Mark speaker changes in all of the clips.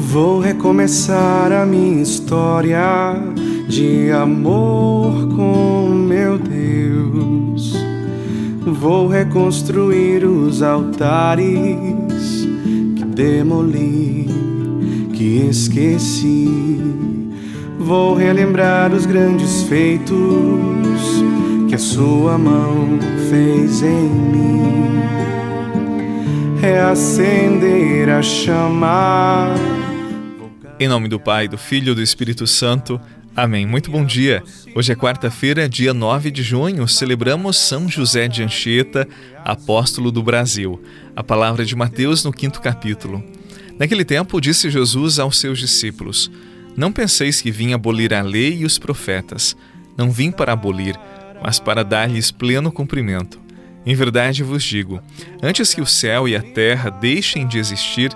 Speaker 1: Vou recomeçar a minha história de amor com meu Deus. Vou reconstruir os altares que demoli, que esqueci. Vou relembrar os grandes feitos que a sua mão fez em mim. Reacender a chama.
Speaker 2: Em nome do Pai, do Filho e do Espírito Santo. Amém. Muito bom dia. Hoje é quarta-feira, dia 9 de junho. Celebramos São José de Anchieta, apóstolo do Brasil. A palavra de Mateus no quinto capítulo. Naquele tempo, disse Jesus aos seus discípulos: Não penseis que vim abolir a lei e os profetas. Não vim para abolir, mas para dar-lhes pleno cumprimento. Em verdade vos digo: antes que o céu e a terra deixem de existir,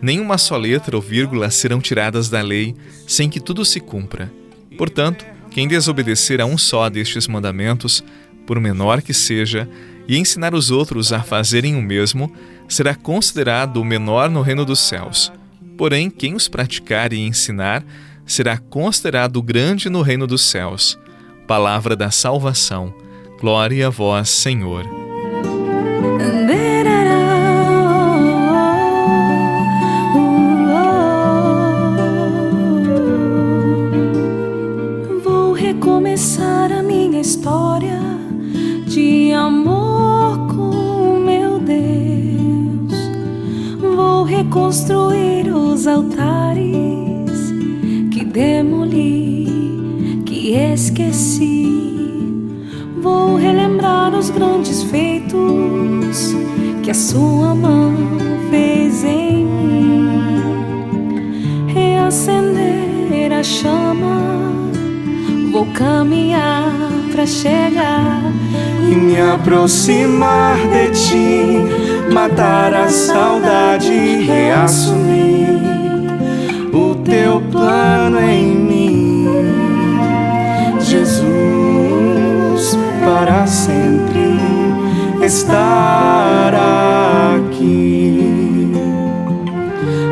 Speaker 2: nenhuma só letra ou vírgula serão tiradas da lei, sem que tudo se cumpra. Portanto, quem desobedecer a um só destes mandamentos, por menor que seja, e ensinar os outros a fazerem o mesmo, será considerado o menor no reino dos céus. Porém, quem os praticar e ensinar, será considerado grande no reino dos céus. Palavra da salvação. Glória a vós, Senhor.
Speaker 3: Amor com meu Deus. Vou reconstruir os altares que demoli, que esqueci. Vou relembrar os grandes feitos que a sua mão fez em mim. Reacender a chama Vou caminhar para chegar
Speaker 1: e me aproximar de ti, matar a saudade e reassumir o teu plano em mim, Jesus, para sempre estar aqui.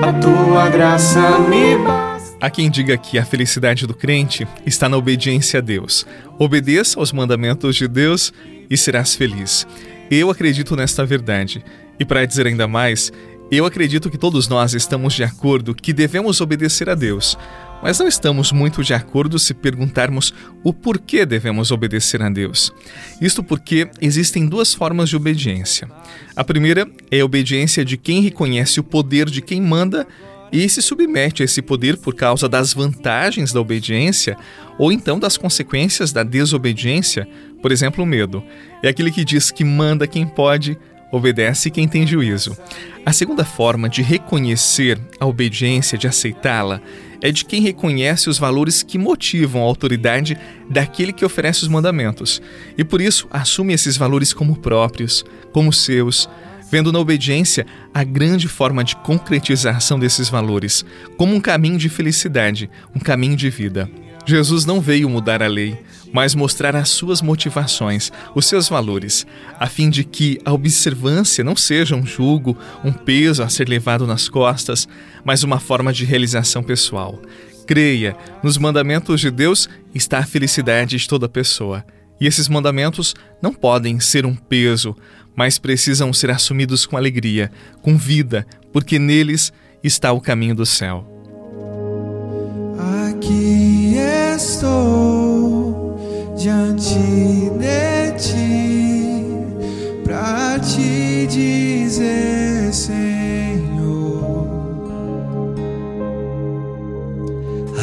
Speaker 1: A tua graça me bate
Speaker 2: Há quem diga que a felicidade do crente está na obediência a Deus. Obedeça aos mandamentos de Deus e serás feliz. Eu acredito nesta verdade. E para dizer ainda mais, eu acredito que todos nós estamos de acordo que devemos obedecer a Deus, mas não estamos muito de acordo se perguntarmos o porquê devemos obedecer a Deus. Isto porque existem duas formas de obediência. A primeira é a obediência de quem reconhece o poder de quem manda e se submete a esse poder por causa das vantagens da obediência ou então das consequências da desobediência, por exemplo, o medo. É aquele que diz que manda quem pode, obedece quem tem juízo. A segunda forma de reconhecer a obediência, de aceitá-la, é de quem reconhece os valores que motivam a autoridade daquele que oferece os mandamentos e por isso assume esses valores como próprios, como seus vendo na obediência a grande forma de concretização desses valores, como um caminho de felicidade, um caminho de vida. Jesus não veio mudar a lei, mas mostrar as suas motivações, os seus valores, a fim de que a observância não seja um jugo, um peso a ser levado nas costas, mas uma forma de realização pessoal. Creia, nos mandamentos de Deus está a felicidade de toda pessoa. E esses mandamentos não podem ser um peso, mas precisam ser assumidos com alegria, com vida, porque neles está o caminho do céu.
Speaker 4: Aqui estou diante de ti para te dizer, Senhor.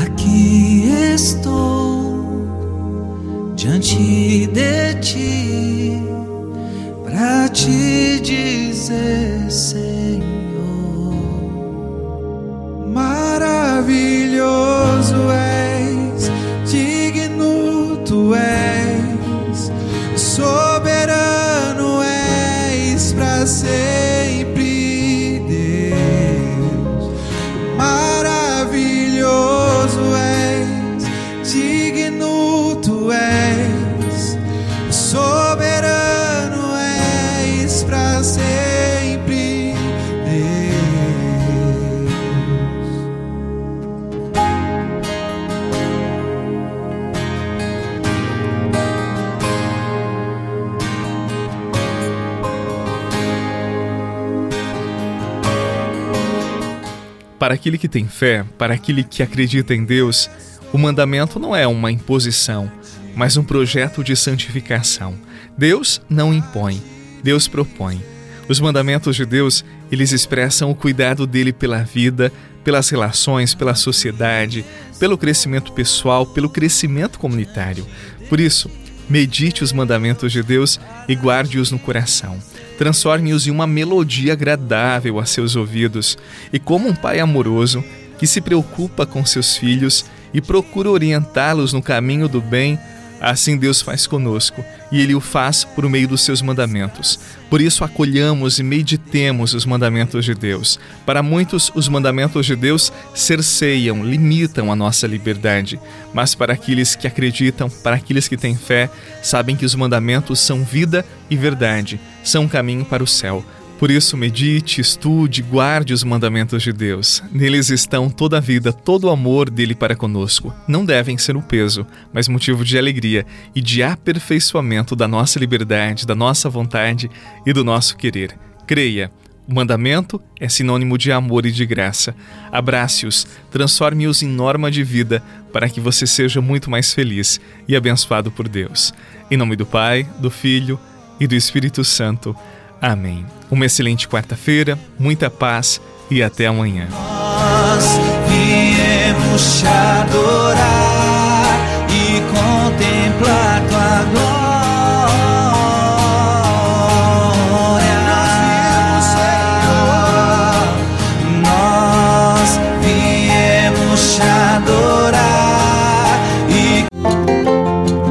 Speaker 4: Aqui estou diante de ti dizer, Para
Speaker 2: aquele que tem fé, para aquele que acredita em Deus, o mandamento não é uma imposição, mas um projeto de santificação. Deus não impõe, Deus propõe. Os mandamentos de Deus, eles expressam o cuidado dele pela vida, pelas relações, pela sociedade, pelo crescimento pessoal, pelo crescimento comunitário. Por isso, medite os mandamentos de Deus e guarde-os no coração. Transforme-os em uma melodia agradável a seus ouvidos e, como um pai amoroso que se preocupa com seus filhos e procura orientá-los no caminho do bem, Assim Deus faz conosco, e Ele o faz por meio dos seus mandamentos. Por isso, acolhamos e meditemos os mandamentos de Deus. Para muitos, os mandamentos de Deus cerceiam, limitam a nossa liberdade. Mas para aqueles que acreditam, para aqueles que têm fé, sabem que os mandamentos são vida e verdade, são um caminho para o céu. Por isso, medite, estude, guarde os mandamentos de Deus. Neles estão toda a vida, todo o amor dele para conosco. Não devem ser um peso, mas motivo de alegria e de aperfeiçoamento da nossa liberdade, da nossa vontade e do nosso querer. Creia. O mandamento é sinônimo de amor e de graça. Abrace-os, transforme-os em norma de vida para que você seja muito mais feliz e abençoado por Deus. Em nome do Pai, do Filho e do Espírito Santo. Amém. Uma excelente quarta-feira, muita paz e até amanhã.
Speaker 4: Nós viemos te adorar